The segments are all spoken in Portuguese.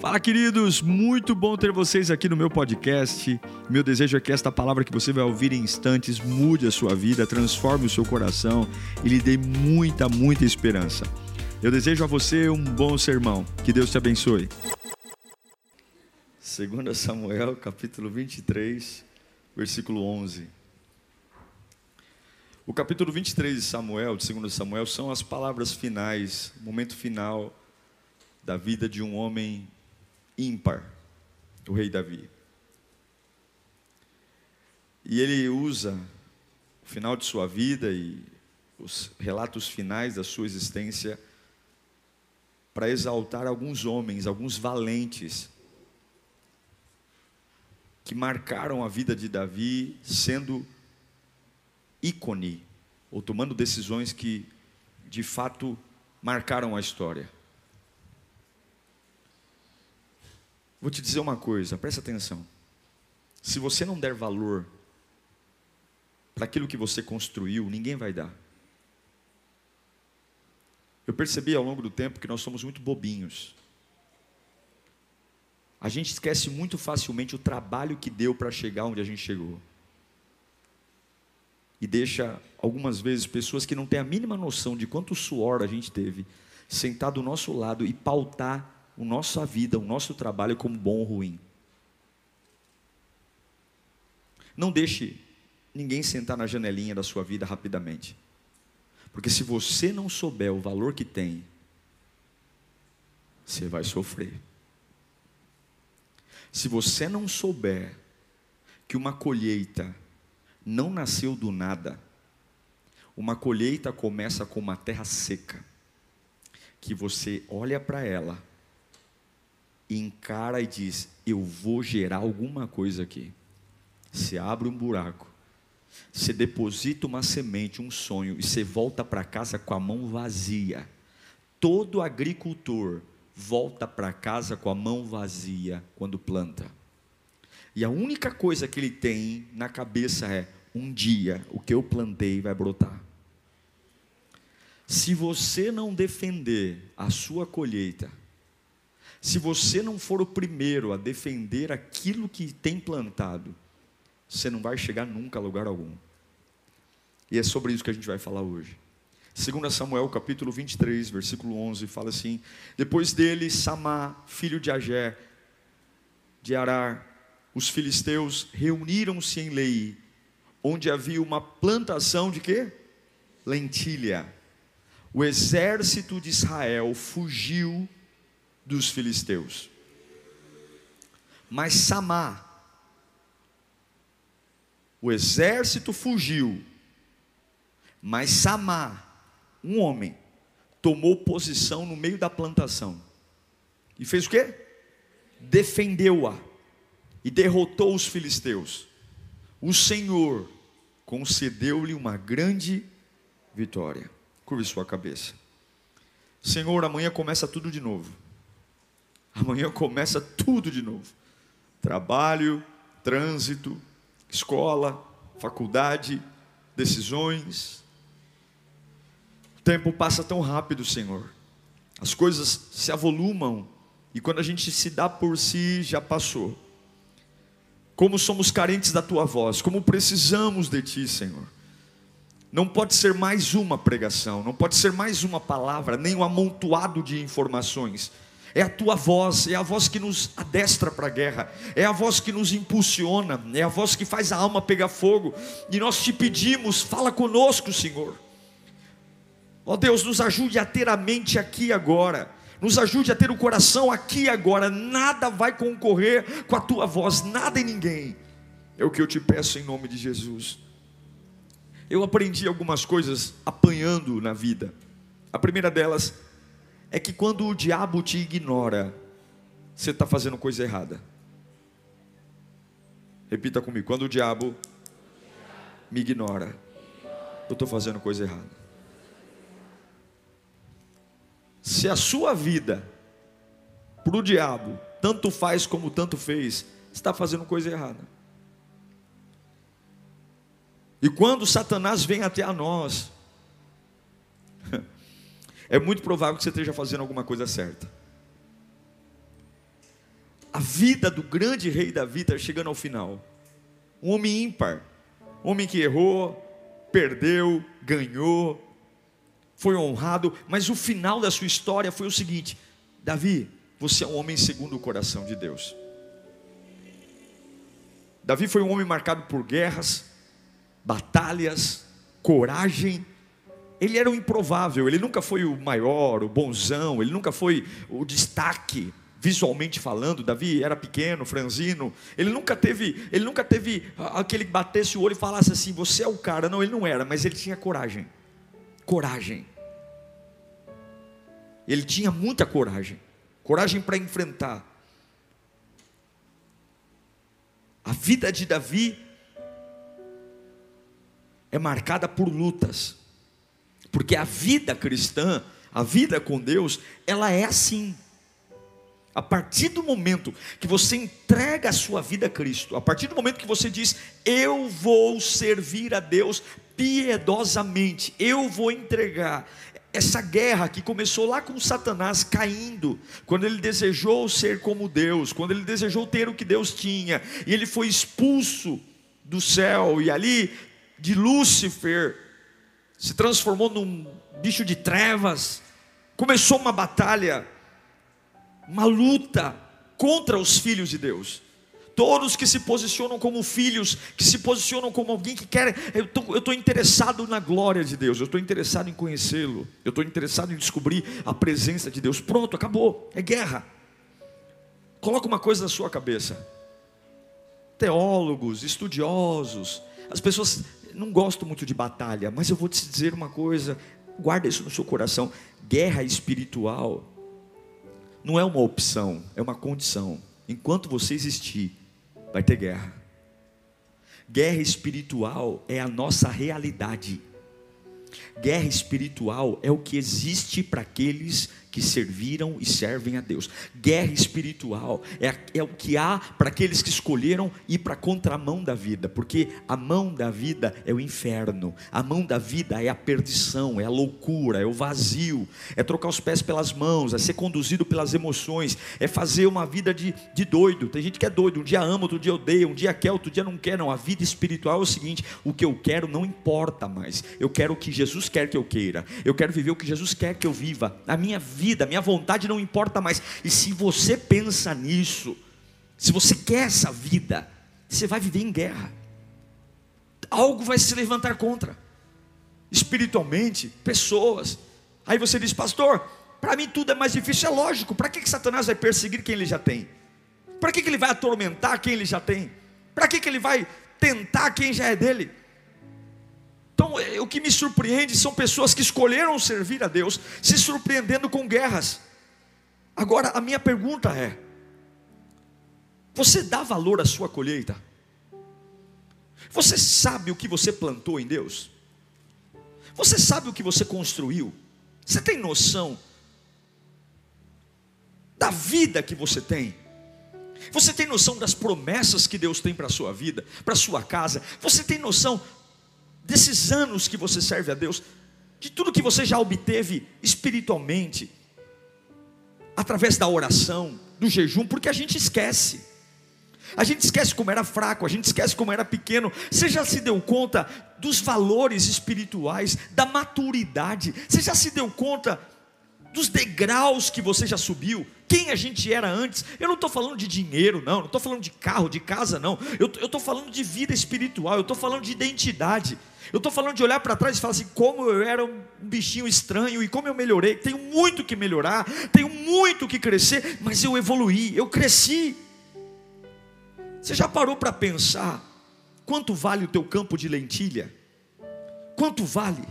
Fala, queridos! Muito bom ter vocês aqui no meu podcast. Meu desejo é que esta palavra que você vai ouvir em instantes mude a sua vida, transforme o seu coração e lhe dê muita, muita esperança. Eu desejo a você um bom sermão. Que Deus te abençoe. 2 Samuel, capítulo 23, versículo 11. O capítulo 23 de Samuel, de 2 Samuel, são as palavras finais, momento final da vida de um homem ímpar, o rei Davi. E ele usa o final de sua vida e os relatos finais da sua existência para exaltar alguns homens, alguns valentes, que marcaram a vida de Davi, sendo ícone, ou tomando decisões que de fato marcaram a história. Vou te dizer uma coisa, presta atenção. Se você não der valor para aquilo que você construiu, ninguém vai dar. Eu percebi ao longo do tempo que nós somos muito bobinhos. A gente esquece muito facilmente o trabalho que deu para chegar onde a gente chegou. E deixa algumas vezes pessoas que não têm a mínima noção de quanto suor a gente teve sentar do nosso lado e pautar a nossa vida, o nosso trabalho como bom ou ruim. Não deixe ninguém sentar na janelinha da sua vida rapidamente. Porque se você não souber o valor que tem, você vai sofrer. Se você não souber que uma colheita não nasceu do nada, uma colheita começa com uma terra seca, que você olha para ela encara e diz: Eu vou gerar alguma coisa aqui. Você abre um buraco, você deposita uma semente, um sonho, e você volta para casa com a mão vazia. Todo agricultor volta para casa com a mão vazia quando planta. E a única coisa que ele tem na cabeça é: um dia o que eu plantei vai brotar. Se você não defender a sua colheita, se você não for o primeiro a defender aquilo que tem plantado, você não vai chegar nunca a lugar algum. E é sobre isso que a gente vai falar hoje. 2 Samuel capítulo 23, versículo 11, fala assim: Depois dele, Samá, filho de Agé, de Arar, os filisteus reuniram-se em Lei, onde havia uma plantação de quê? Lentilha. O exército de Israel fugiu dos filisteus. Mas Samá, o exército fugiu, mas Samá, um homem, tomou posição no meio da plantação. E fez o quê? Defendeu-a e derrotou os filisteus. O Senhor concedeu-lhe uma grande vitória. Curve sua cabeça. Senhor, amanhã começa tudo de novo. Amanhã começa tudo de novo: trabalho, trânsito, escola, faculdade, decisões. O tempo passa tão rápido, Senhor. As coisas se avolumam e quando a gente se dá por si, já passou. Como somos carentes da tua voz, como precisamos de ti, Senhor. Não pode ser mais uma pregação, não pode ser mais uma palavra, nem um amontoado de informações é a tua voz, é a voz que nos adestra para a guerra, é a voz que nos impulsiona, é a voz que faz a alma pegar fogo, e nós te pedimos, fala conosco, Senhor. Ó Deus, nos ajude a ter a mente aqui agora, nos ajude a ter o coração aqui agora, nada vai concorrer com a tua voz, nada e ninguém, é o que eu te peço em nome de Jesus. Eu aprendi algumas coisas apanhando na vida, a primeira delas, é que quando o diabo te ignora, você está fazendo coisa errada. Repita comigo: quando o diabo me ignora, eu estou fazendo coisa errada. Se a sua vida para o diabo tanto faz como tanto fez, está fazendo coisa errada. E quando Satanás vem até a nós, é muito provável que você esteja fazendo alguma coisa certa. a vida do grande rei Davi está chegando ao final. Um homem ímpar, homem que errou, perdeu, ganhou, foi honrado, mas o final da sua história foi o seguinte: Davi, você é um homem segundo o coração de Deus. Davi foi um homem marcado por guerras, batalhas, coragem. Ele era o improvável, ele nunca foi o maior, o bonzão, ele nunca foi o destaque, visualmente falando, Davi era pequeno, franzino, ele nunca teve, ele nunca teve aquele que batesse o olho e falasse assim, você é o cara, não, ele não era, mas ele tinha coragem. Coragem. Ele tinha muita coragem. Coragem para enfrentar. A vida de Davi é marcada por lutas. Porque a vida cristã, a vida com Deus, ela é assim. A partir do momento que você entrega a sua vida a Cristo, a partir do momento que você diz, eu vou servir a Deus piedosamente, eu vou entregar essa guerra que começou lá com Satanás caindo, quando ele desejou ser como Deus, quando ele desejou ter o que Deus tinha, e ele foi expulso do céu, e ali de Lúcifer se transformou num bicho de trevas, começou uma batalha, uma luta contra os filhos de Deus. Todos que se posicionam como filhos, que se posicionam como alguém que quer, eu estou interessado na glória de Deus, eu estou interessado em conhecê-lo, eu estou interessado em descobrir a presença de Deus. Pronto, acabou, é guerra. Coloca uma coisa na sua cabeça. Teólogos, estudiosos, as pessoas não gostam muito de batalha, mas eu vou te dizer uma coisa, guarda isso no seu coração: guerra espiritual não é uma opção, é uma condição. Enquanto você existir, vai ter guerra. Guerra espiritual é a nossa realidade. Guerra espiritual é o que existe para aqueles que serviram e servem a Deus. Guerra espiritual é, é o que há para aqueles que escolheram ir para a contramão da vida, porque a mão da vida é o inferno, a mão da vida é a perdição, é a loucura, é o vazio, é trocar os pés pelas mãos, é ser conduzido pelas emoções, é fazer uma vida de, de doido. Tem gente que é doido, um dia ama, outro dia odeia, um dia quer, outro dia não quer. Não, a vida espiritual é o seguinte: o que eu quero não importa mais, eu quero que Jesus quer que eu queira, eu quero viver o que Jesus quer que eu viva. A minha vida vida, minha vontade não importa mais. E se você pensa nisso, se você quer essa vida, você vai viver em guerra. Algo vai se levantar contra. Espiritualmente, pessoas. Aí você diz, pastor, para mim tudo é mais difícil. É lógico, para que, que Satanás vai perseguir quem ele já tem? Para que, que ele vai atormentar quem ele já tem? Para que, que ele vai tentar quem já é dele? Então, é, o que me surpreende são pessoas que escolheram servir a Deus, se surpreendendo com guerras. Agora, a minha pergunta é: você dá valor à sua colheita? Você sabe o que você plantou em Deus? Você sabe o que você construiu? Você tem noção da vida que você tem? Você tem noção das promessas que Deus tem para a sua vida, para a sua casa? Você tem noção desses anos que você serve a Deus, de tudo que você já obteve espiritualmente, através da oração, do jejum, porque a gente esquece. A gente esquece como era fraco, a gente esquece como era pequeno. Você já se deu conta dos valores espirituais, da maturidade? Você já se deu conta dos degraus que você já subiu? Quem a gente era antes? Eu não estou falando de dinheiro, não. Não estou falando de carro, de casa, não. Eu estou falando de vida espiritual. Eu estou falando de identidade. Eu estou falando de olhar para trás e falar assim: como eu era um bichinho estranho e como eu melhorei. Tenho muito que melhorar, tenho muito que crescer, mas eu evoluí, eu cresci. Você já parou para pensar quanto vale o teu campo de lentilha? Quanto vale?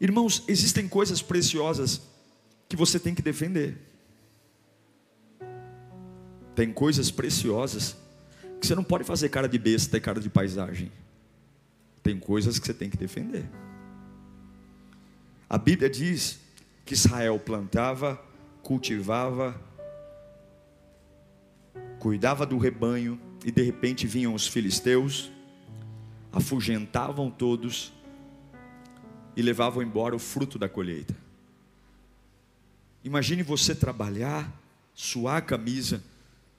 Irmãos, existem coisas preciosas que você tem que defender. Tem coisas preciosas que você não pode fazer cara de besta e cara de paisagem. Tem coisas que você tem que defender. A Bíblia diz que Israel plantava, cultivava, cuidava do rebanho, e de repente vinham os filisteus, afugentavam todos e levavam embora o fruto da colheita. Imagine você trabalhar, suar a camisa,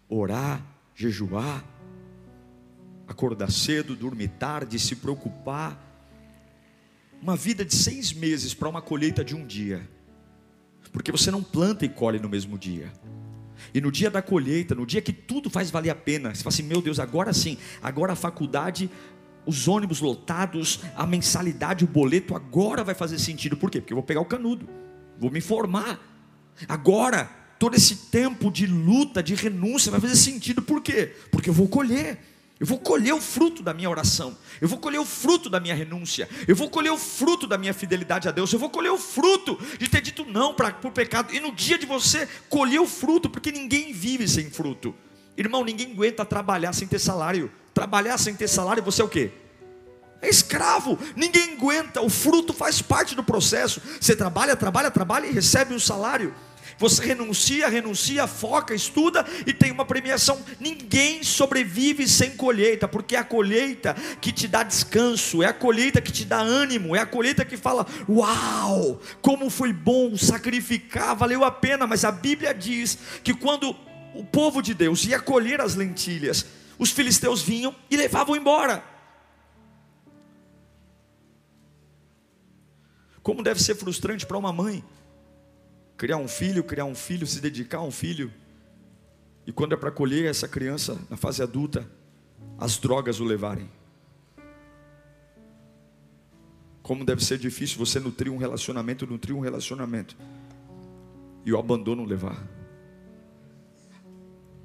orar, jejuar, acordar cedo, dormir tarde, se preocupar. Uma vida de seis meses para uma colheita de um dia, porque você não planta e colhe no mesmo dia. E no dia da colheita, no dia que tudo faz valer a pena, você fala assim: meu Deus, agora sim, agora a faculdade, os ônibus lotados, a mensalidade, o boleto, agora vai fazer sentido. Por quê? Porque eu vou pegar o canudo, vou me formar. Agora, todo esse tempo de luta, de renúncia, vai fazer sentido. Por quê? Porque eu vou colher. Eu vou colher o fruto da minha oração, eu vou colher o fruto da minha renúncia, eu vou colher o fruto da minha fidelidade a Deus, eu vou colher o fruto de ter dito não para o pecado, e no dia de você colher o fruto, porque ninguém vive sem fruto, irmão, ninguém aguenta trabalhar sem ter salário, trabalhar sem ter salário, você é o quê? É escravo, ninguém aguenta, o fruto faz parte do processo, você trabalha, trabalha, trabalha e recebe um salário, você renuncia, renuncia, foca, estuda e tem uma premiação. Ninguém sobrevive sem colheita, porque é a colheita que te dá descanso, é a colheita que te dá ânimo, é a colheita que fala: Uau, como foi bom sacrificar, valeu a pena. Mas a Bíblia diz que quando o povo de Deus ia colher as lentilhas, os filisteus vinham e levavam embora. Como deve ser frustrante para uma mãe criar um filho, criar um filho, se dedicar a um filho. E quando é para colher essa criança na fase adulta, as drogas o levarem. Como deve ser difícil você nutrir um relacionamento, nutrir um relacionamento e o abandono levar.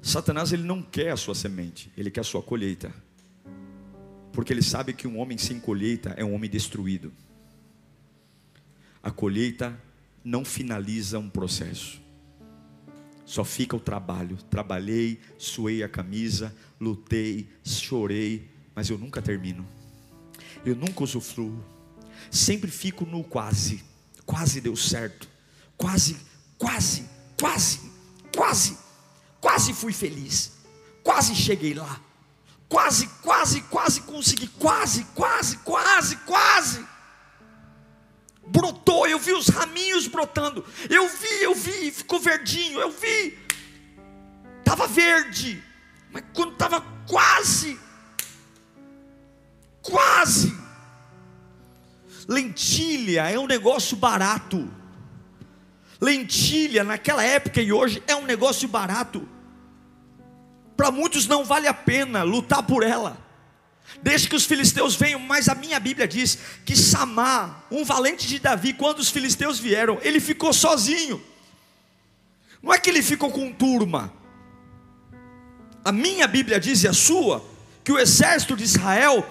Satanás ele não quer a sua semente, ele quer a sua colheita. Porque ele sabe que um homem sem colheita é um homem destruído. A colheita não finaliza um processo. Só fica o trabalho. Trabalhei, suei a camisa, lutei, chorei, mas eu nunca termino. Eu nunca usufruo. Sempre fico no quase. Quase deu certo. Quase, quase, quase, quase, quase fui feliz. Quase cheguei lá. Quase, quase, quase consegui. Quase, quase, quase, quase brotou, eu vi os raminhos brotando, eu vi, eu vi, ficou verdinho, eu vi, estava verde, mas quando estava quase, quase, lentilha é um negócio barato, lentilha naquela época e hoje é um negócio barato, para muitos não vale a pena lutar por ela, Deixe que os filisteus venham, mas a minha Bíblia diz que Samar, um valente de Davi, quando os filisteus vieram, ele ficou sozinho. Não é que ele ficou com turma. A minha Bíblia diz e a sua que o exército de Israel,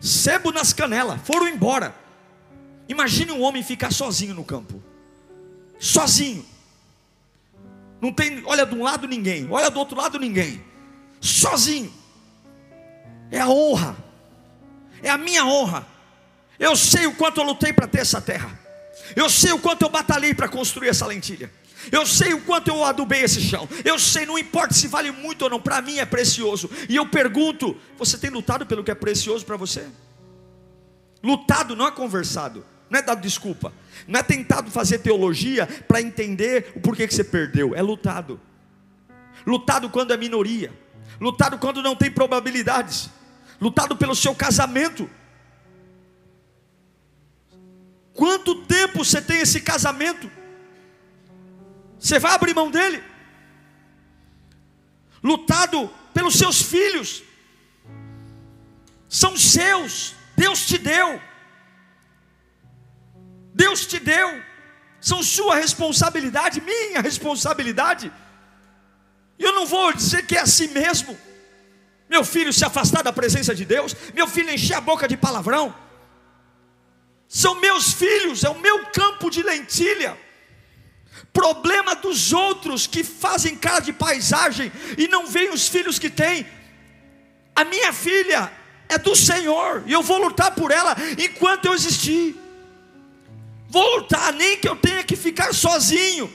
sebo nas canelas, foram embora. Imagine um homem ficar sozinho no campo. Sozinho. Não tem, olha de um lado ninguém, olha do outro lado ninguém. Sozinho é a honra, é a minha honra. Eu sei o quanto eu lutei para ter essa terra, eu sei o quanto eu batalhei para construir essa lentilha. Eu sei o quanto eu adubei esse chão. Eu sei, não importa se vale muito ou não, para mim é precioso. E eu pergunto: você tem lutado pelo que é precioso para você? Lutado não é conversado, não é dado desculpa, não é tentado fazer teologia para entender o porquê que você perdeu, é lutado. Lutado quando é minoria, lutado quando não tem probabilidades, lutado pelo seu casamento. Quanto tempo você tem esse casamento? Você vai abrir mão dele? Lutado pelos seus filhos, são seus, Deus te deu, Deus te deu, são sua responsabilidade, minha responsabilidade. Eu não vou dizer que é assim mesmo meu filho se afastar da presença de Deus, meu filho encher a boca de palavrão. São meus filhos, é o meu campo de lentilha. Problema dos outros que fazem cara de paisagem e não veem os filhos que têm. A minha filha é do Senhor e eu vou lutar por ela enquanto eu existir. Vou lutar, nem que eu tenha que ficar sozinho.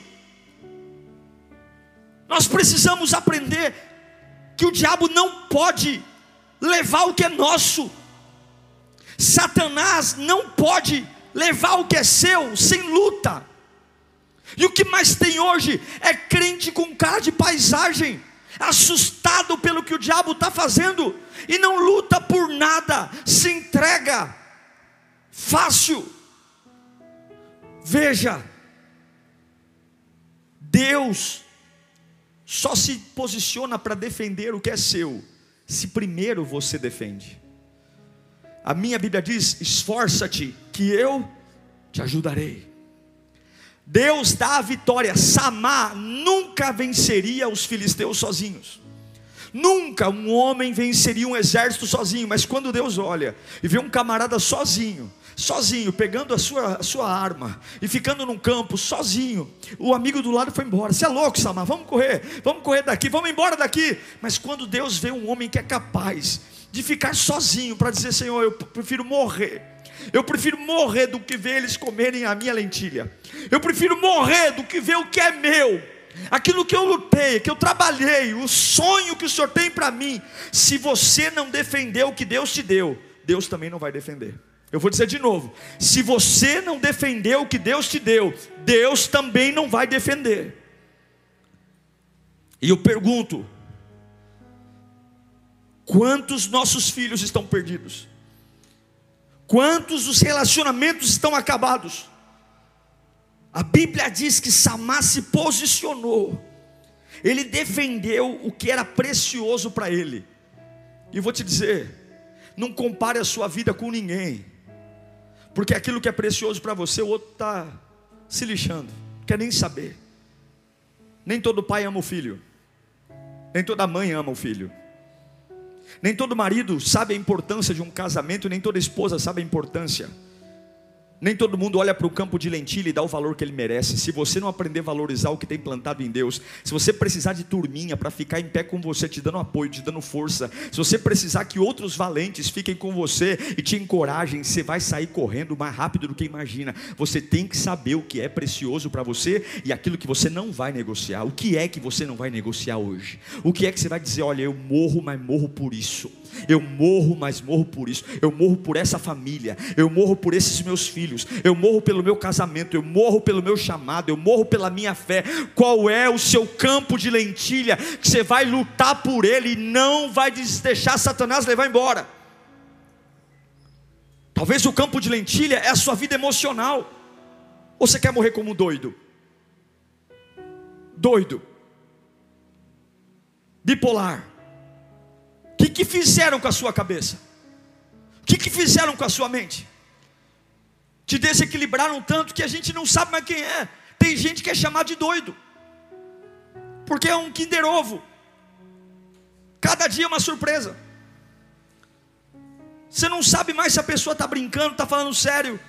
Nós precisamos aprender que o diabo não pode levar o que é nosso. Satanás não pode levar o que é seu sem luta. E o que mais tem hoje é crente com cara de paisagem, assustado pelo que o diabo está fazendo, e não luta por nada, se entrega fácil. Veja, Deus só se posiciona para defender o que é seu, se primeiro você defende. A minha Bíblia diz: esforça-te, que eu te ajudarei. Deus dá a vitória. Samar nunca venceria os filisteus sozinhos. Nunca um homem venceria um exército sozinho, mas quando Deus olha e vê um camarada sozinho, sozinho, pegando a sua, a sua arma e ficando num campo sozinho, o amigo do lado foi embora. Você é louco, Samar? Vamos correr, vamos correr daqui, vamos embora daqui. Mas quando Deus vê um homem que é capaz de ficar sozinho para dizer: Senhor, eu prefiro morrer. Eu prefiro morrer do que ver eles comerem a minha lentilha. Eu prefiro morrer do que ver o que é meu. Aquilo que eu lutei, que eu trabalhei, o sonho que o Senhor tem para mim. Se você não defender o que Deus te deu, Deus também não vai defender. Eu vou dizer de novo: se você não defender o que Deus te deu, Deus também não vai defender. E eu pergunto: quantos nossos filhos estão perdidos? Quantos os relacionamentos estão acabados? A Bíblia diz que Samar se posicionou, ele defendeu o que era precioso para ele. E vou te dizer, não compare a sua vida com ninguém, porque aquilo que é precioso para você, o outro está se lixando, quer nem saber. Nem todo pai ama o filho, nem toda mãe ama o filho. Nem todo marido sabe a importância de um casamento, nem toda esposa sabe a importância. Nem todo mundo olha para o campo de lentilha e dá o valor que ele merece. Se você não aprender a valorizar o que tem plantado em Deus, se você precisar de turminha para ficar em pé com você, te dando apoio, te dando força, se você precisar que outros valentes fiquem com você e te encorajem, você vai sair correndo mais rápido do que imagina. Você tem que saber o que é precioso para você e aquilo que você não vai negociar. O que é que você não vai negociar hoje? O que é que você vai dizer, olha, eu morro, mas morro por isso. Eu morro, mas morro por isso. Eu morro por essa família. Eu morro por esses meus filhos. Eu morro pelo meu casamento. Eu morro pelo meu chamado. Eu morro pela minha fé. Qual é o seu campo de lentilha que você vai lutar por ele e não vai deixar Satanás levar embora? Talvez o campo de lentilha é a sua vida emocional. Ou você quer morrer como doido? Doido. Bipolar o que, que fizeram com a sua cabeça? O que, que fizeram com a sua mente? Te desequilibraram tanto que a gente não sabe mais quem é. Tem gente que é chamado de doido, porque é um Kinder Ovo. Cada dia é uma surpresa. Você não sabe mais se a pessoa está brincando, está falando sério,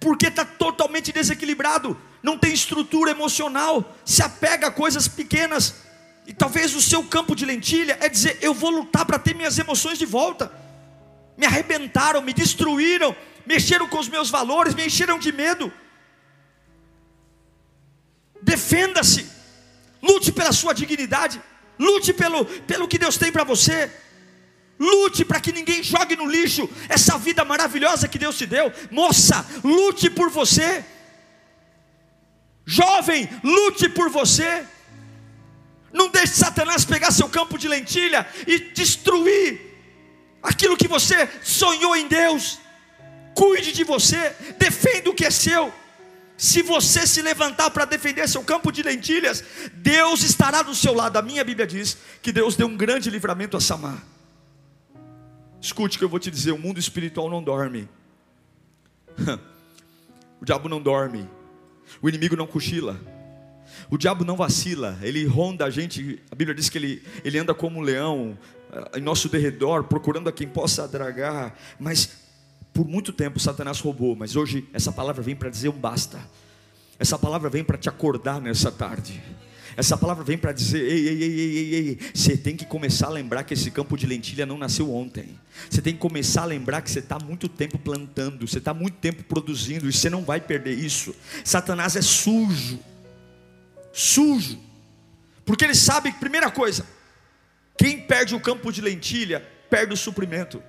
porque está totalmente desequilibrado, não tem estrutura emocional, se apega a coisas pequenas e talvez o seu campo de lentilha é dizer: eu vou lutar para ter minhas emoções de volta. Me arrebentaram, me destruíram, mexeram com os meus valores, me encheram de medo. Defenda-se, lute pela sua dignidade, lute pelo, pelo que Deus tem para você. Lute para que ninguém jogue no lixo essa vida maravilhosa que Deus te deu. Moça, lute por você. Jovem, lute por você. Não deixe Satanás pegar seu campo de lentilha e destruir aquilo que você sonhou em Deus. Cuide de você, defenda o que é seu. Se você se levantar para defender seu campo de lentilhas, Deus estará do seu lado. A minha Bíblia diz que Deus deu um grande livramento a Samar. Escute o que eu vou te dizer: o mundo espiritual não dorme, o diabo não dorme, o inimigo não cochila. O diabo não vacila, ele ronda a gente. A Bíblia diz que ele, ele anda como um leão eh, em nosso derredor, procurando a quem possa dragar. Mas por muito tempo Satanás roubou, mas hoje essa palavra vem para dizer um basta. Essa palavra vem para te acordar nessa tarde. Essa palavra vem para dizer: ei, ei, ei, ei, ei, você tem que começar a lembrar que esse campo de lentilha não nasceu ontem. Você tem que começar a lembrar que você está muito tempo plantando, você está muito tempo produzindo, e você não vai perder isso. Satanás é sujo sujo, porque ele sabe que, primeira coisa, quem perde o campo de lentilha, perde o suprimento.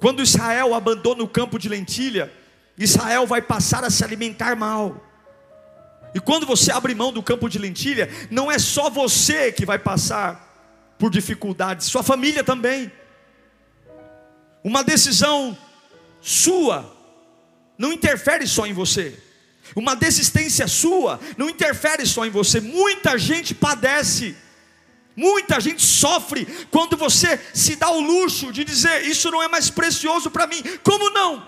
Quando Israel abandona o campo de lentilha, Israel vai passar a se alimentar mal. E quando você abre mão do campo de lentilha, não é só você que vai passar por dificuldades, sua família também. Uma decisão sua não interfere só em você. Uma desistência sua não interfere só em você. Muita gente padece, muita gente sofre quando você se dá o luxo de dizer: Isso não é mais precioso para mim. Como não?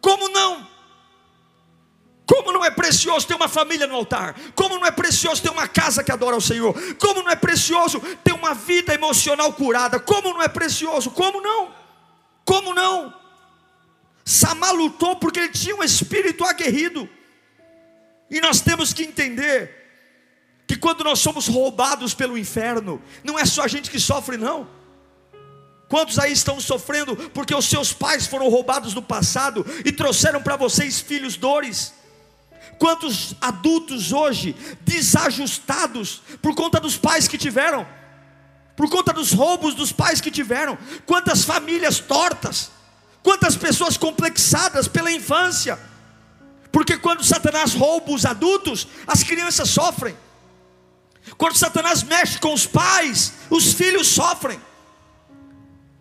Como não? Como não é precioso ter uma família no altar? Como não é precioso ter uma casa que adora o Senhor? Como não é precioso ter uma vida emocional curada? Como não é precioso? Como não? Como não? Samar lutou porque ele tinha um espírito aguerrido. E nós temos que entender que quando nós somos roubados pelo inferno, não é só a gente que sofre, não. Quantos aí estão sofrendo porque os seus pais foram roubados no passado e trouxeram para vocês filhos dores? Quantos adultos hoje desajustados por conta dos pais que tiveram? Por conta dos roubos dos pais que tiveram? Quantas famílias tortas? Quantas pessoas complexadas pela infância? Porque quando Satanás rouba os adultos, as crianças sofrem. Quando Satanás mexe com os pais, os filhos sofrem.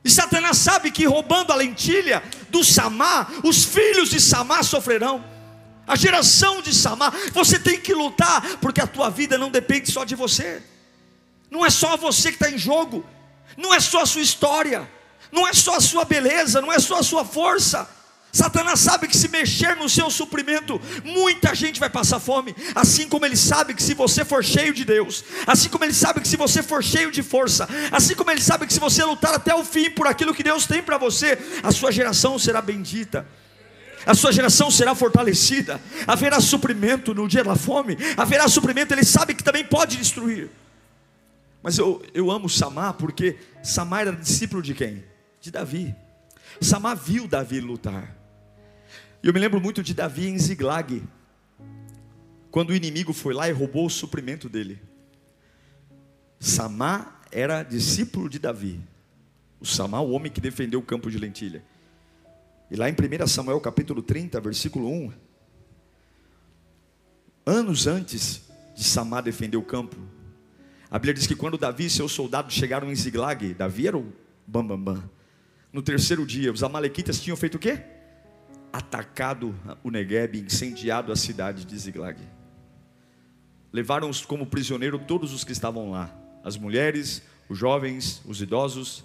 E Satanás sabe que roubando a lentilha do Samar, os filhos de Samar sofrerão. A geração de Samar, você tem que lutar, porque a tua vida não depende só de você. Não é só você que está em jogo, não é só a sua história não é só a sua beleza, não é só a sua força. Satanás sabe que se mexer no seu suprimento, muita gente vai passar fome, assim como ele sabe que se você for cheio de Deus, assim como ele sabe que se você for cheio de força, assim como ele sabe que se você lutar até o fim por aquilo que Deus tem para você, a sua geração será bendita. A sua geração será fortalecida, haverá suprimento no dia da fome, haverá suprimento, ele sabe que também pode destruir. Mas eu, eu amo Samar porque Samar era discípulo de quem? de Davi. Samar viu Davi lutar. E eu me lembro muito de Davi em Ziglag, quando o inimigo foi lá e roubou o suprimento dele. Samar era discípulo de Davi. O Samar, o homem que defendeu o campo de lentilha. E lá em 1 Samuel capítulo 30, versículo 1, anos antes de Samar defender o campo, a Bíblia diz que quando Davi e seus soldados chegaram em Ziglag, Davi era o bambambam. Bam, bam. No terceiro dia, os amalequitas tinham feito o quê? Atacado o Negueb, incendiado a cidade de Ziglag. Levaram como prisioneiro todos os que estavam lá, as mulheres, os jovens, os idosos.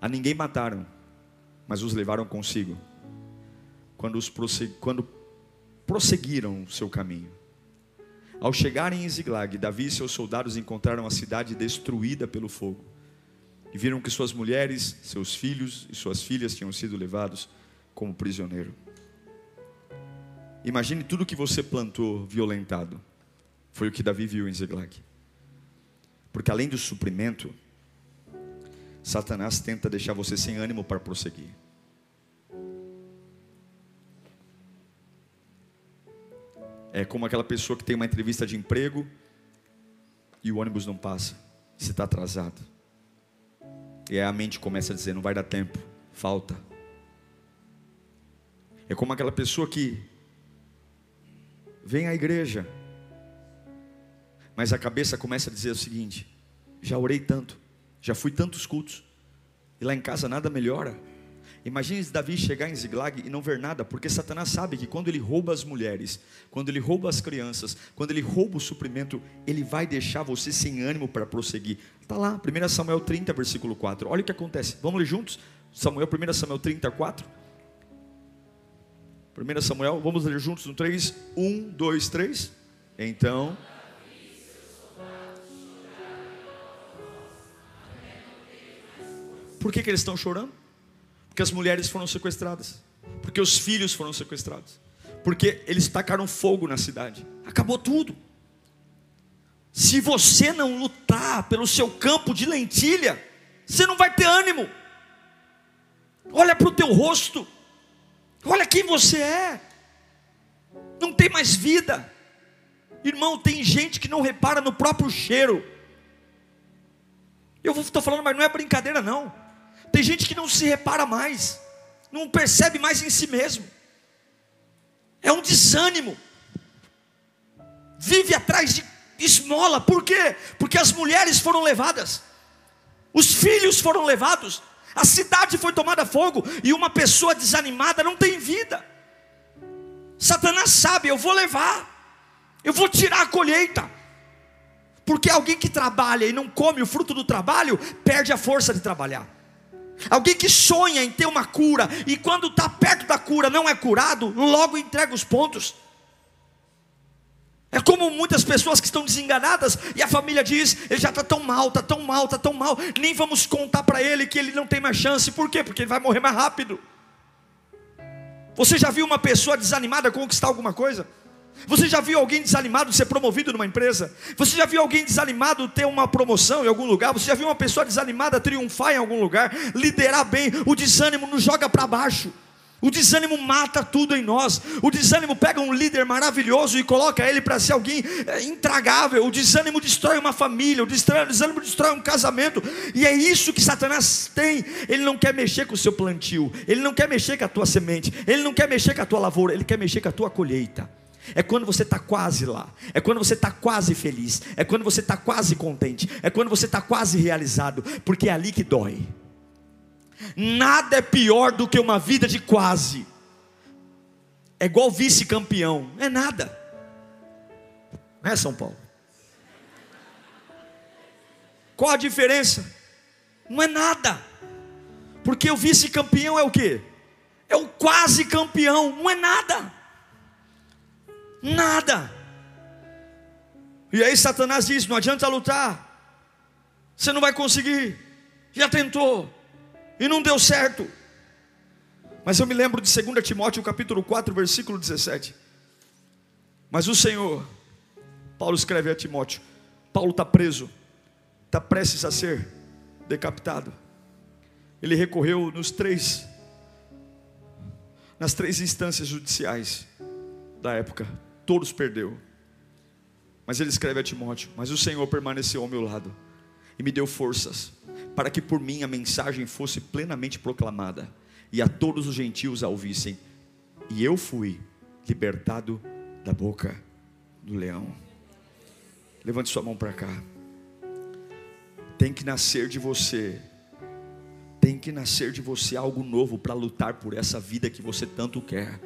A ninguém mataram, mas os levaram consigo. Quando, os quando prosseguiram o seu caminho. Ao chegarem em Ziglag, Davi e seus soldados encontraram a cidade destruída pelo fogo e viram que suas mulheres, seus filhos e suas filhas tinham sido levados como prisioneiro. Imagine tudo que você plantou violentado. Foi o que Davi viu em Ziglag. Porque além do suprimento, Satanás tenta deixar você sem ânimo para prosseguir. É como aquela pessoa que tem uma entrevista de emprego e o ônibus não passa, você está atrasado. E aí a mente começa a dizer: não vai dar tempo, falta. É como aquela pessoa que vem à igreja, mas a cabeça começa a dizer o seguinte: já orei tanto, já fui tantos cultos, e lá em casa nada melhora. Imagine Davi chegar em Ziglag e não ver nada, porque Satanás sabe que quando ele rouba as mulheres, quando ele rouba as crianças, quando ele rouba o suprimento, ele vai deixar você sem ânimo para prosseguir. Está lá, 1 Samuel 30, versículo 4. Olha o que acontece. Vamos ler juntos? Samuel, 1 Samuel 30, 4. 1 Samuel, vamos ler juntos no 3. 1, 2, 3. Então. Por que, que eles estão chorando? Porque as mulheres foram sequestradas. Porque os filhos foram sequestrados. Porque eles tacaram fogo na cidade. Acabou tudo. Se você não lutar pelo seu campo de lentilha, você não vai ter ânimo. Olha para o teu rosto. Olha quem você é. Não tem mais vida. Irmão, tem gente que não repara no próprio cheiro. Eu estou falando, mas não é brincadeira, não. Tem gente que não se repara mais, não percebe mais em si mesmo. É um desânimo. vive atrás de esmola, por quê? Porque as mulheres foram levadas, os filhos foram levados, a cidade foi tomada fogo, e uma pessoa desanimada não tem vida. Satanás sabe, eu vou levar, eu vou tirar a colheita, porque alguém que trabalha e não come o fruto do trabalho, perde a força de trabalhar. Alguém que sonha em ter uma cura e quando está perto da cura não é curado, logo entrega os pontos. É como muitas pessoas que estão desenganadas e a família diz: ele já está tão mal, está tão mal, está tão mal, nem vamos contar para ele que ele não tem mais chance. Por quê? Porque ele vai morrer mais rápido. Você já viu uma pessoa desanimada conquistar alguma coisa? Você já viu alguém desanimado ser promovido numa empresa? Você já viu alguém desanimado ter uma promoção em algum lugar? Você já viu uma pessoa desanimada triunfar em algum lugar? Liderar bem? O desânimo nos joga para baixo. O desânimo mata tudo em nós. O desânimo pega um líder maravilhoso e coloca ele para ser alguém é, intragável. O desânimo destrói uma família. O desânimo destrói um casamento. E é isso que Satanás tem. Ele não quer mexer com o seu plantio. Ele não quer mexer com a tua semente. Ele não quer mexer com a tua lavoura. Ele quer mexer com a tua colheita. É quando você está quase lá, é quando você está quase feliz, é quando você está quase contente, é quando você está quase realizado, porque é ali que dói. Nada é pior do que uma vida de quase, é igual vice-campeão, é nada, não é São Paulo? Qual a diferença? Não é nada, porque o vice-campeão é o que? É o quase campeão, não é nada. Nada. E aí Satanás diz: não adianta lutar, você não vai conseguir. Já tentou e não deu certo. Mas eu me lembro de 2 Timóteo capítulo 4, versículo 17. Mas o Senhor, Paulo escreve a Timóteo, Paulo está preso, está prestes a ser decapitado. Ele recorreu nos três, nas três instâncias judiciais da época todos perdeu. Mas ele escreve a Timóteo: Mas o Senhor permaneceu ao meu lado e me deu forças para que por mim a mensagem fosse plenamente proclamada e a todos os gentios a ouvissem. E eu fui libertado da boca do leão. Levante sua mão para cá. Tem que nascer de você. Tem que nascer de você algo novo para lutar por essa vida que você tanto quer.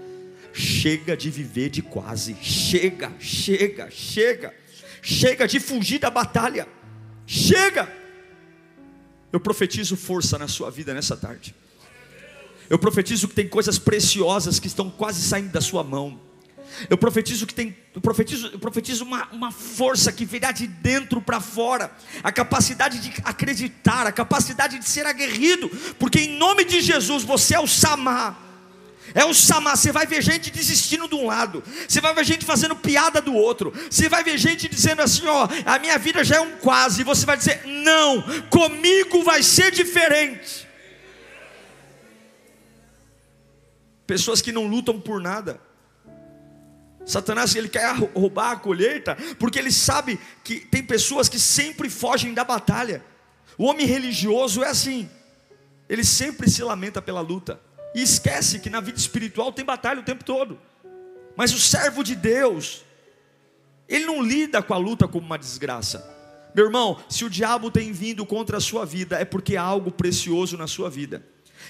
Chega de viver de quase. Chega, chega, chega. Chega de fugir da batalha. Chega. Eu profetizo força na sua vida nessa tarde. Eu profetizo que tem coisas preciosas que estão quase saindo da sua mão. Eu profetizo que tem, eu profetizo, eu profetizo uma, uma força que virá de dentro para fora, a capacidade de acreditar, a capacidade de ser aguerrido, porque em nome de Jesus você é o Samar. É o Samar, você vai ver gente desistindo de um lado, você vai ver gente fazendo piada do outro, você vai ver gente dizendo assim: ó, a minha vida já é um quase, e você vai dizer: não, comigo vai ser diferente. Pessoas que não lutam por nada. Satanás ele quer roubar a colheita, porque ele sabe que tem pessoas que sempre fogem da batalha. O homem religioso é assim, ele sempre se lamenta pela luta e esquece que na vida espiritual tem batalha o tempo todo. Mas o servo de Deus, ele não lida com a luta como uma desgraça. Meu irmão, se o diabo tem vindo contra a sua vida, é porque há algo precioso na sua vida.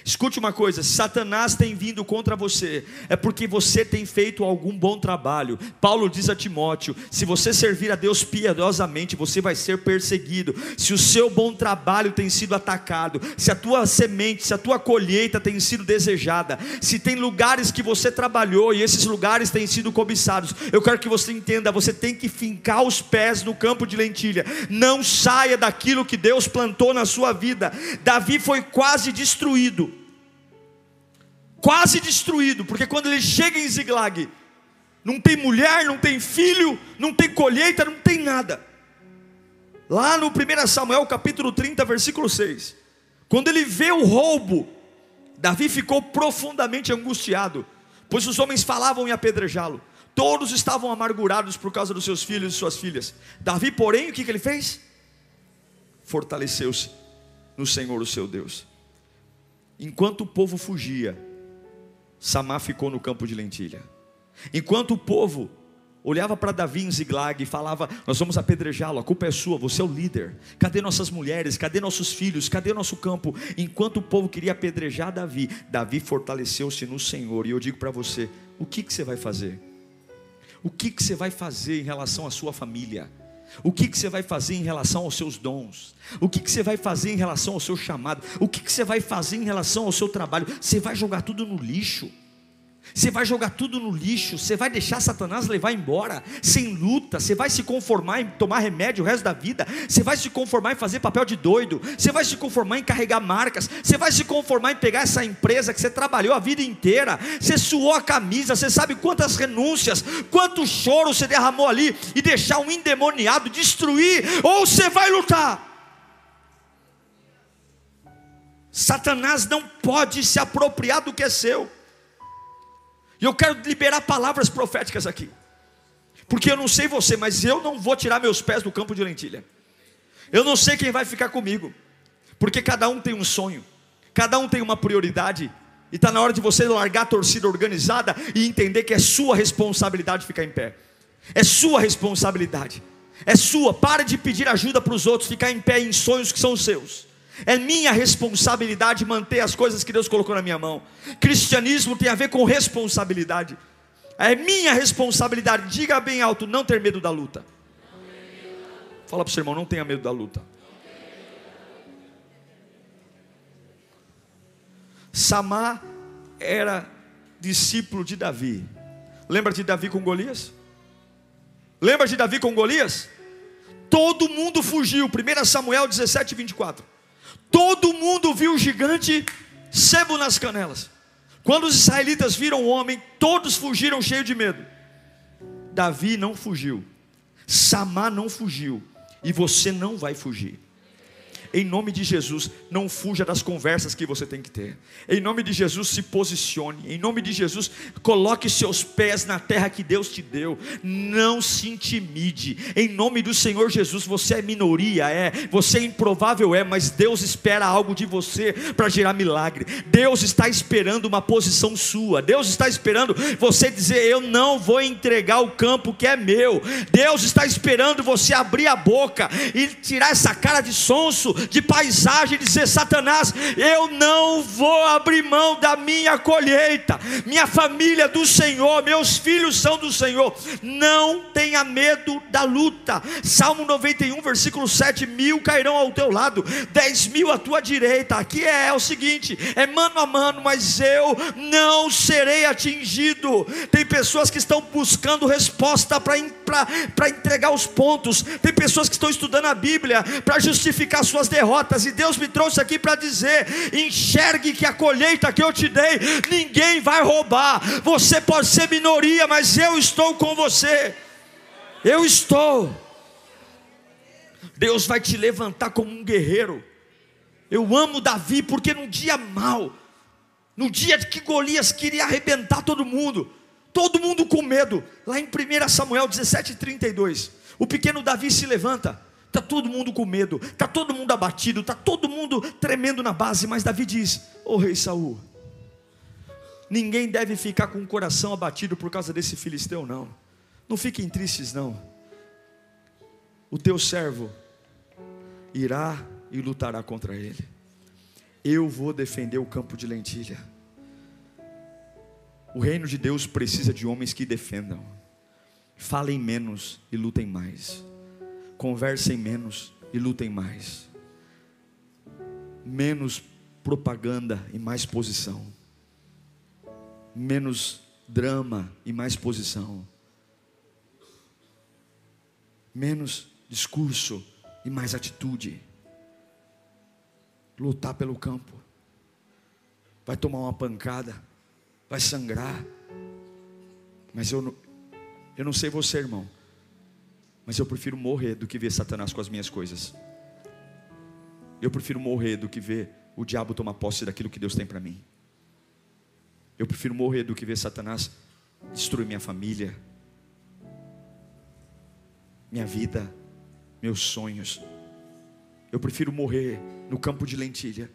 Escute uma coisa: Satanás tem vindo contra você, é porque você tem feito algum bom trabalho. Paulo diz a Timóteo: se você servir a Deus piedosamente, você vai ser perseguido. Se o seu bom trabalho tem sido atacado, se a tua semente, se a tua colheita tem sido desejada, se tem lugares que você trabalhou e esses lugares têm sido cobiçados, eu quero que você entenda: você tem que fincar os pés no campo de lentilha, não saia daquilo que Deus plantou na sua vida. Davi foi quase destruído quase destruído, porque quando ele chega em Ziglag, não tem mulher, não tem filho, não tem colheita, não tem nada. Lá no 1 Samuel capítulo 30, versículo 6, quando ele vê o roubo, Davi ficou profundamente angustiado, pois os homens falavam em apedrejá-lo, todos estavam amargurados por causa dos seus filhos e suas filhas. Davi, porém, o que, que ele fez? Fortaleceu-se no Senhor, o seu Deus. Enquanto o povo fugia, Samar ficou no campo de lentilha. Enquanto o povo olhava para Davi em Ziglag e falava: Nós vamos apedrejá-lo, a culpa é sua, você é o líder. Cadê nossas mulheres? Cadê nossos filhos? Cadê nosso campo? Enquanto o povo queria apedrejar Davi, Davi fortaleceu-se no Senhor. E eu digo para você: o que, que você vai fazer? O que, que você vai fazer em relação à sua família? O que, que você vai fazer em relação aos seus dons? O que, que você vai fazer em relação ao seu chamado? O que, que você vai fazer em relação ao seu trabalho? Você vai jogar tudo no lixo? Você vai jogar tudo no lixo, você vai deixar Satanás levar embora, sem luta, você vai se conformar em tomar remédio o resto da vida, você vai se conformar em fazer papel de doido, você vai se conformar em carregar marcas, você vai se conformar em pegar essa empresa que você trabalhou a vida inteira, você suou a camisa, você sabe quantas renúncias, quanto choro você derramou ali e deixar um endemoniado destruir, ou você vai lutar. Satanás não pode se apropriar do que é seu. E eu quero liberar palavras proféticas aqui. Porque eu não sei você, mas eu não vou tirar meus pés do campo de lentilha. Eu não sei quem vai ficar comigo. Porque cada um tem um sonho, cada um tem uma prioridade. E está na hora de você largar a torcida organizada e entender que é sua responsabilidade ficar em pé. É sua responsabilidade. É sua. Para de pedir ajuda para os outros, ficar em pé em sonhos que são seus. É minha responsabilidade manter as coisas que Deus colocou na minha mão. Cristianismo tem a ver com responsabilidade. É minha responsabilidade. Diga bem alto: não ter medo da luta. Fala para o seu irmão: não tenha medo da luta. Samar era discípulo de Davi. Lembra de Davi com Golias? Lembra de Davi com Golias? Todo mundo fugiu. 1 Samuel 17, 24. Todo mundo viu o gigante sebo nas canelas. Quando os israelitas viram o homem, todos fugiram cheios de medo. Davi não fugiu, Samar não fugiu, e você não vai fugir. Em nome de Jesus, não fuja das conversas que você tem que ter. Em nome de Jesus, se posicione. Em nome de Jesus, coloque seus pés na terra que Deus te deu. Não se intimide. Em nome do Senhor Jesus, você é minoria, é. Você é improvável, é. Mas Deus espera algo de você para gerar milagre. Deus está esperando uma posição sua. Deus está esperando você dizer: Eu não vou entregar o campo que é meu. Deus está esperando você abrir a boca e tirar essa cara de sonso de paisagem, dizer: Satanás, eu não vou abrir mão da minha colheita, minha família é do Senhor, meus filhos são do Senhor. Não tenha medo da luta. Salmo 91, versículo 7: mil cairão ao teu lado, dez mil à tua direita. Aqui é, é o seguinte: é mano a mano, mas eu não serei atingido. Tem pessoas que estão buscando resposta para entregar os pontos, tem pessoas que estão estudando a Bíblia para justificar suas derrotas, e Deus me trouxe aqui para dizer: enxergue que a colheita que eu te dei, ninguém vai roubar. Você pode ser minoria, mas eu estou com você. Eu estou. Deus vai te levantar como um guerreiro. Eu amo Davi porque num dia mal, no dia que Golias queria arrebentar todo mundo, todo mundo com medo, lá em 1 Samuel 17:32, o pequeno Davi se levanta Está todo mundo com medo, está todo mundo abatido, está todo mundo tremendo na base, mas Davi diz: Ô oh, rei Saul, ninguém deve ficar com o coração abatido por causa desse filisteu, não. Não fiquem tristes, não. O teu servo irá e lutará contra ele. Eu vou defender o campo de lentilha. O reino de Deus precisa de homens que defendam. Falem menos e lutem mais conversem menos e lutem mais. Menos propaganda e mais posição. Menos drama e mais posição. Menos discurso e mais atitude. Lutar pelo campo. Vai tomar uma pancada, vai sangrar. Mas eu não, eu não sei você, irmão. Mas eu prefiro morrer do que ver Satanás com as minhas coisas. Eu prefiro morrer do que ver o diabo tomar posse daquilo que Deus tem para mim. Eu prefiro morrer do que ver Satanás destruir minha família, minha vida, meus sonhos. Eu prefiro morrer no campo de lentilha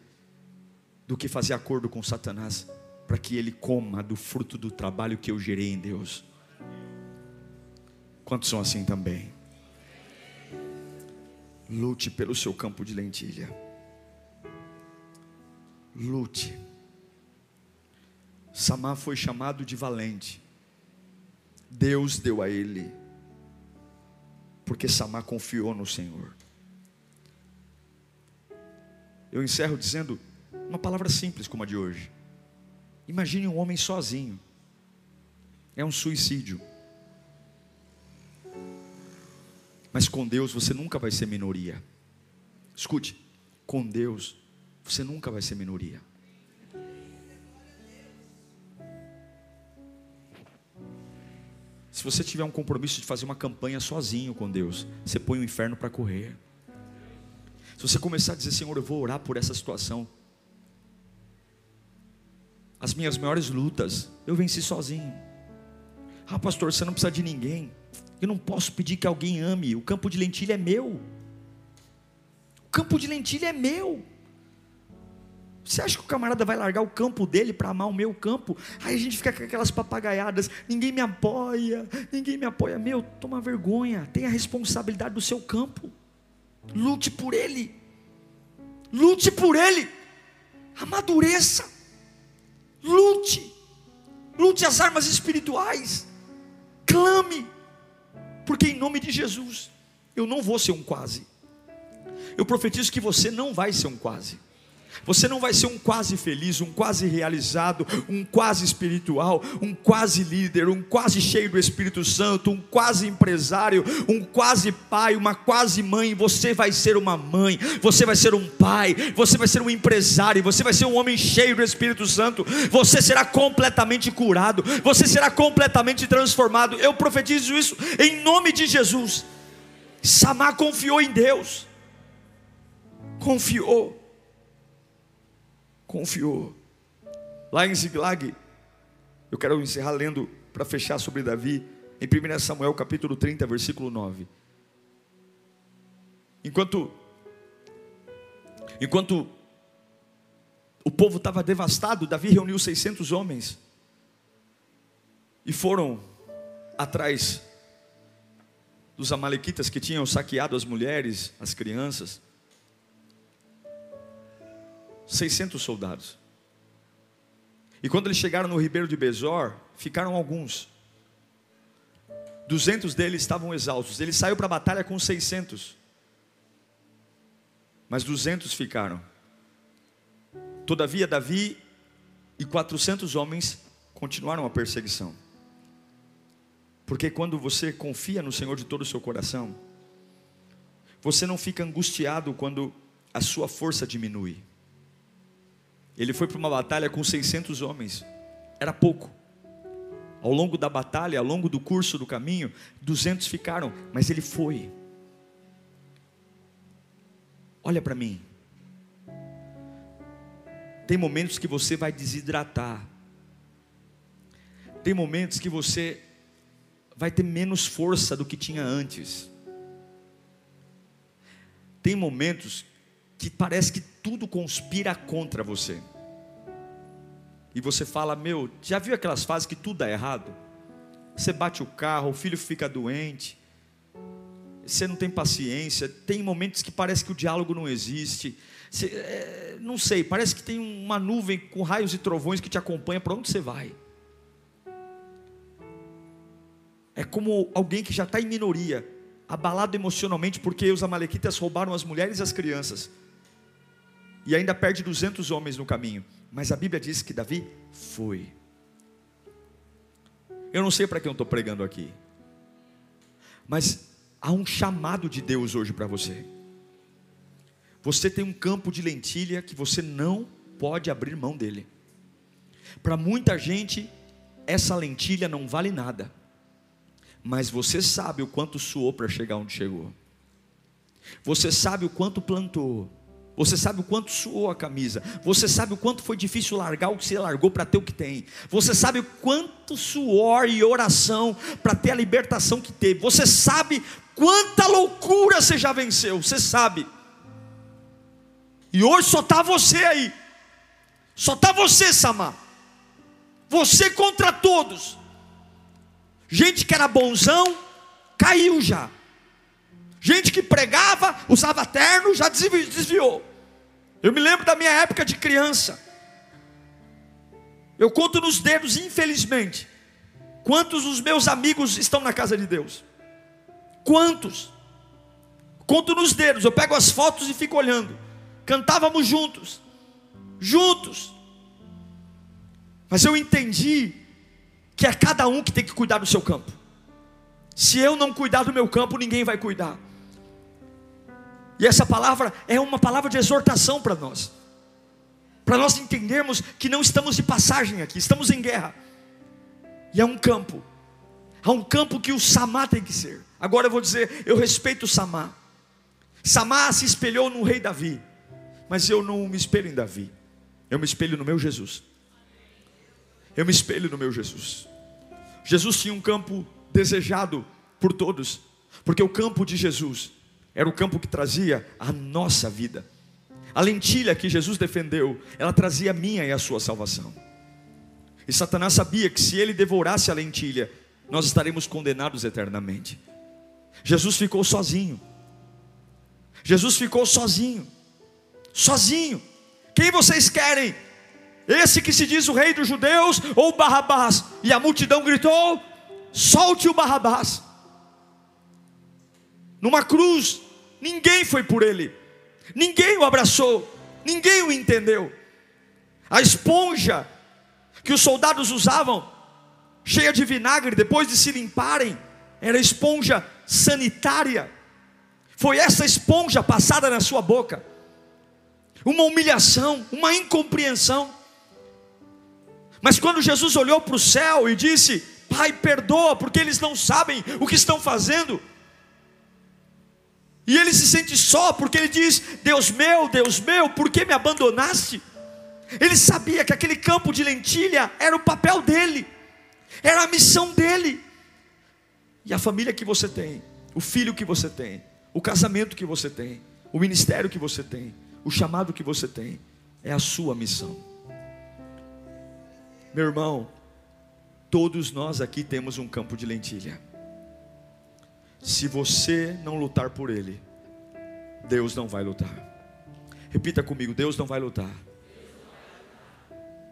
do que fazer acordo com Satanás para que ele coma do fruto do trabalho que eu gerei em Deus. Quantos são assim também? Lute pelo seu campo de lentilha. Lute. Samar foi chamado de valente. Deus deu a ele, porque Samar confiou no Senhor. Eu encerro dizendo uma palavra simples como a de hoje. Imagine um homem sozinho. É um suicídio. Mas com Deus você nunca vai ser minoria. Escute, com Deus você nunca vai ser minoria. Se você tiver um compromisso de fazer uma campanha sozinho com Deus, você põe o inferno para correr. Se você começar a dizer, Senhor, eu vou orar por essa situação, as minhas maiores lutas, eu venci sozinho. Ah, pastor, você não precisa de ninguém. Eu não posso pedir que alguém ame. O campo de lentilha é meu. O campo de lentilha é meu. Você acha que o camarada vai largar o campo dele para amar o meu campo? Aí a gente fica com aquelas papagaiadas, ninguém me apoia, ninguém me apoia. Meu, toma vergonha, tenha a responsabilidade do seu campo. Lute por ele. Lute por ele. Amadureça. Lute. Lute as armas espirituais. Clame. Porque em nome de Jesus, eu não vou ser um quase. Eu profetizo que você não vai ser um quase. Você não vai ser um quase feliz, um quase realizado, um quase espiritual, um quase líder, um quase cheio do Espírito Santo, um quase empresário, um quase pai, uma quase mãe. Você vai ser uma mãe, você vai ser um pai, você vai ser um empresário, você vai ser um homem cheio do Espírito Santo. Você será completamente curado, você será completamente transformado. Eu profetizo isso em nome de Jesus. Samar confiou em Deus, confiou confiou. Lá em Ziglag, eu quero encerrar lendo para fechar sobre Davi, em 1 Samuel capítulo 30, versículo 9. Enquanto enquanto o povo estava devastado, Davi reuniu 600 homens e foram atrás dos amalequitas que tinham saqueado as mulheres, as crianças. 600 soldados. E quando eles chegaram no ribeiro de Bezor, ficaram alguns. 200 deles estavam exaustos. Ele saiu para a batalha com 600. Mas 200 ficaram. Todavia, Davi e 400 homens continuaram a perseguição. Porque quando você confia no Senhor de todo o seu coração, você não fica angustiado quando a sua força diminui. Ele foi para uma batalha com 600 homens, era pouco. Ao longo da batalha, ao longo do curso do caminho, 200 ficaram, mas ele foi. Olha para mim. Tem momentos que você vai desidratar. Tem momentos que você vai ter menos força do que tinha antes. Tem momentos que parece que tudo conspira contra você. E você fala: Meu, já viu aquelas fases que tudo dá errado? Você bate o carro, o filho fica doente, você não tem paciência, tem momentos que parece que o diálogo não existe. Você, é, não sei, parece que tem uma nuvem com raios e trovões que te acompanha para onde você vai. É como alguém que já está em minoria, abalado emocionalmente porque os amalequitas roubaram as mulheres e as crianças e ainda perde 200 homens no caminho. Mas a Bíblia diz que Davi foi. Eu não sei para quem eu estou pregando aqui, mas há um chamado de Deus hoje para você. Você tem um campo de lentilha que você não pode abrir mão dele. Para muita gente, essa lentilha não vale nada, mas você sabe o quanto suou para chegar onde chegou. Você sabe o quanto plantou, você sabe o quanto suou a camisa. Você sabe o quanto foi difícil largar o que você largou para ter o que tem. Você sabe o quanto suor e oração para ter a libertação que teve. Você sabe quanta loucura você já venceu. Você sabe. E hoje só está você aí. Só está você, Samar. Você contra todos. Gente que era bonzão, caiu já. Gente que pregava, usava terno, já desviou. Eu me lembro da minha época de criança. Eu conto nos dedos, infelizmente, quantos dos meus amigos estão na casa de Deus. Quantos? Conto nos dedos, eu pego as fotos e fico olhando. Cantávamos juntos, juntos. Mas eu entendi que é cada um que tem que cuidar do seu campo. Se eu não cuidar do meu campo, ninguém vai cuidar. E essa palavra é uma palavra de exortação para nós. Para nós entendermos que não estamos de passagem aqui, estamos em guerra. E é um campo. Há um campo que o Samá tem que ser. Agora eu vou dizer, eu respeito o Samá. Samá se espelhou no rei Davi. Mas eu não me espelho em Davi. Eu me espelho no meu Jesus. Eu me espelho no meu Jesus. Jesus tinha um campo desejado por todos, porque o campo de Jesus era o campo que trazia a nossa vida. A lentilha que Jesus defendeu, ela trazia a minha e a sua salvação. E Satanás sabia que se ele devorasse a lentilha, nós estaremos condenados eternamente. Jesus ficou sozinho. Jesus ficou sozinho. Sozinho. Quem vocês querem? Esse que se diz o rei dos judeus ou Barrabás? E a multidão gritou: solte o Barrabás. Numa cruz, ninguém foi por ele, ninguém o abraçou, ninguém o entendeu. A esponja que os soldados usavam, cheia de vinagre, depois de se limparem, era esponja sanitária. Foi essa esponja passada na sua boca. Uma humilhação, uma incompreensão. Mas quando Jesus olhou para o céu e disse: Pai, perdoa, porque eles não sabem o que estão fazendo. E ele se sente só, porque ele diz: Deus meu, Deus meu, por que me abandonaste? Ele sabia que aquele campo de lentilha era o papel dele, era a missão dele. E a família que você tem, o filho que você tem, o casamento que você tem, o ministério que você tem, o chamado que você tem, é a sua missão. Meu irmão, todos nós aqui temos um campo de lentilha. Se você não lutar por ele, Deus não vai lutar. Repita comigo: Deus não vai lutar.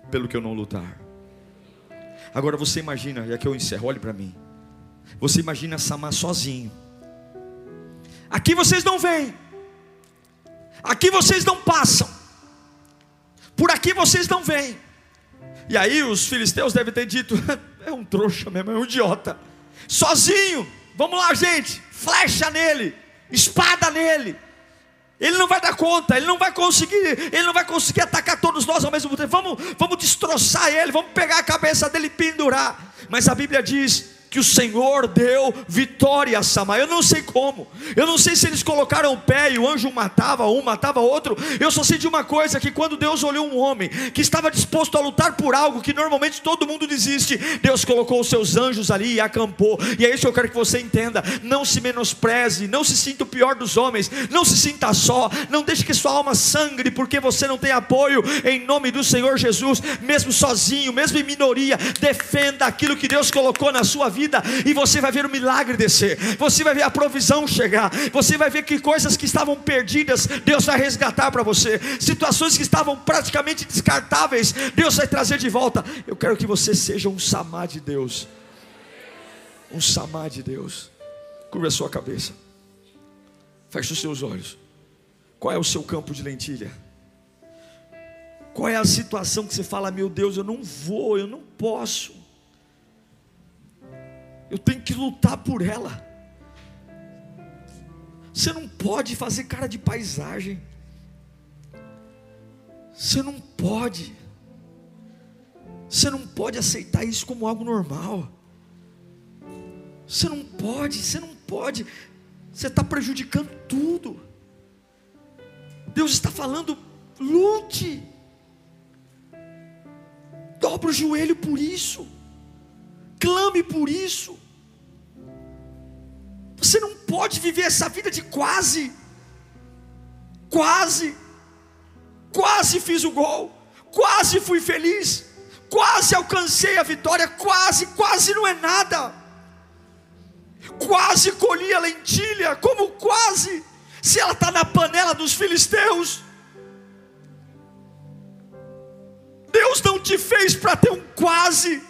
Pelo que eu não lutar. Agora você imagina, e aqui eu encerro, olhe para mim. Você imagina Samar sozinho. Aqui vocês não vêm. Aqui vocês não passam. Por aqui vocês não vêm. E aí os filisteus devem ter dito: é um trouxa mesmo, é um idiota. Sozinho, vamos lá, gente, flecha nele, espada nele. Ele não vai dar conta, ele não vai conseguir, ele não vai conseguir atacar todos nós ao mesmo tempo. Vamos, vamos destroçar ele, vamos pegar a cabeça dele e pendurar. Mas a Bíblia diz que o Senhor deu vitória a Samar. Eu não sei como, eu não sei se eles colocaram o pé e o anjo matava um, matava outro. Eu só sei de uma coisa: que quando Deus olhou um homem que estava disposto a lutar por algo que normalmente todo mundo desiste, Deus colocou os seus anjos ali e acampou. E é isso que eu quero que você entenda: não se menospreze, não se sinta o pior dos homens, não se sinta só, não deixe que sua alma sangre porque você não tem apoio. Em nome do Senhor Jesus, mesmo sozinho, mesmo em minoria, defenda aquilo que Deus colocou na sua vida vida, e você vai ver o milagre descer, você vai ver a provisão chegar, você vai ver que coisas que estavam perdidas, Deus vai resgatar para você, situações que estavam praticamente descartáveis, Deus vai trazer de volta. Eu quero que você seja um samá de Deus, um samá de Deus. Curva a sua cabeça, feche os seus olhos. Qual é o seu campo de lentilha? Qual é a situação que você fala, meu Deus, eu não vou, eu não posso eu tenho que lutar por ela. Você não pode fazer cara de paisagem. Você não pode. Você não pode aceitar isso como algo normal. Você não pode, você não pode. Você está prejudicando tudo. Deus está falando, lute. Dobra o joelho por isso clame por isso. Você não pode viver essa vida de quase, quase, quase fiz o gol, quase fui feliz, quase alcancei a vitória, quase, quase não é nada. Quase colhi a lentilha, como quase? Se ela está na panela dos filisteus. Deus não te fez para ter um quase.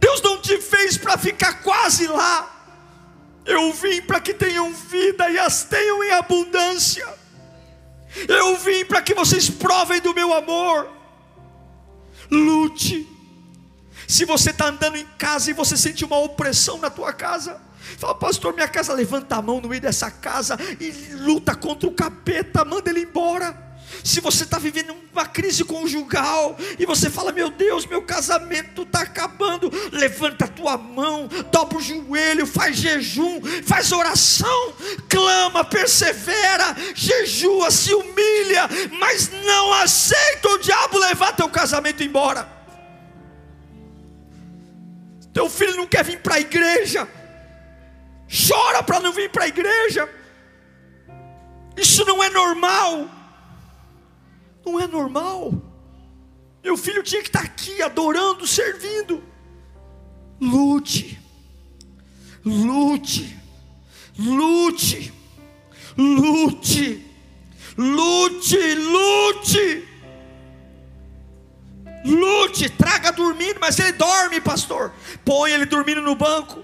Deus não te fez para ficar quase lá. Eu vim para que tenham vida e as tenham em abundância. Eu vim para que vocês provem do meu amor. Lute. Se você está andando em casa e você sente uma opressão na tua casa, fala, pastor, minha casa levanta a mão no meio dessa casa e luta contra o capeta, manda ele embora. Se você está vivendo uma crise conjugal e você fala, meu Deus, meu casamento está acabando, levanta a tua mão, dobra o joelho, faz jejum, faz oração, clama, persevera, jejua, se humilha, mas não aceita o diabo levar teu casamento embora. Teu filho não quer vir para a igreja, chora para não vir para a igreja. Isso não é normal. Não é normal. Meu filho tinha que estar aqui adorando, servindo. Lute, lute, lute, lute, lute, lute. Lute, traga dormindo, mas ele dorme, pastor. Põe ele dormindo no banco.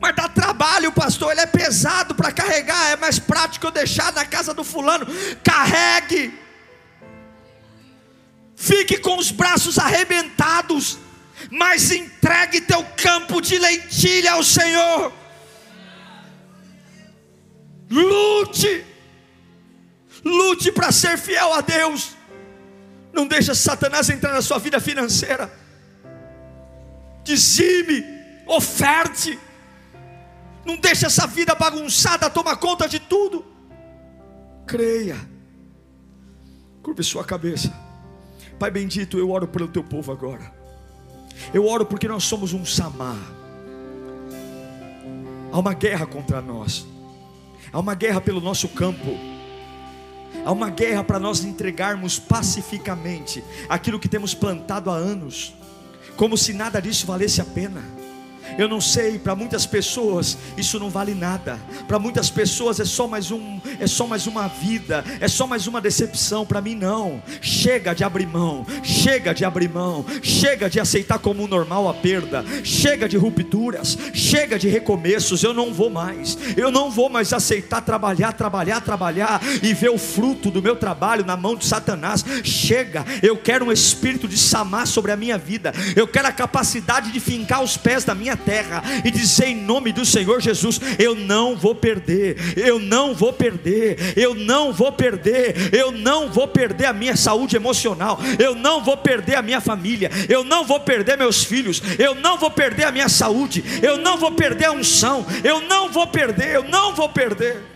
Mas dá trabalho, pastor. Ele é pesado para carregar. É mais prático eu deixar na casa do fulano. Carregue. Fique com os braços arrebentados, mas entregue teu campo de lentilha ao Senhor. Lute. Lute para ser fiel a Deus. Não deixa Satanás entrar na sua vida financeira. Dizime, oferte. Não deixa essa vida bagunçada tomar conta de tudo. Creia. Curve sua cabeça. Pai bendito, eu oro pelo teu povo agora. Eu oro porque nós somos um Samar. Há uma guerra contra nós. Há uma guerra pelo nosso campo. Há uma guerra para nós entregarmos pacificamente aquilo que temos plantado há anos, como se nada disso valesse a pena. Eu não sei, para muitas pessoas isso não vale nada. Para muitas pessoas é só mais um, é só mais uma vida, é só mais uma decepção. Para mim não. Chega de abrir mão, chega de abrir mão, chega de aceitar como normal a perda, chega de rupturas, chega de recomeços. Eu não vou mais. Eu não vou mais aceitar trabalhar, trabalhar, trabalhar e ver o fruto do meu trabalho na mão de Satanás. Chega. Eu quero um espírito de samar sobre a minha vida. Eu quero a capacidade de fincar os pés da minha terra e dizer em nome do Senhor Jesus: Eu não vou perder, eu não vou perder, eu não vou perder, eu não vou perder a minha saúde emocional, eu não vou perder a minha família, eu não vou perder meus filhos, eu não vou perder a minha saúde, eu não vou perder a unção, eu não vou perder, eu não vou perder.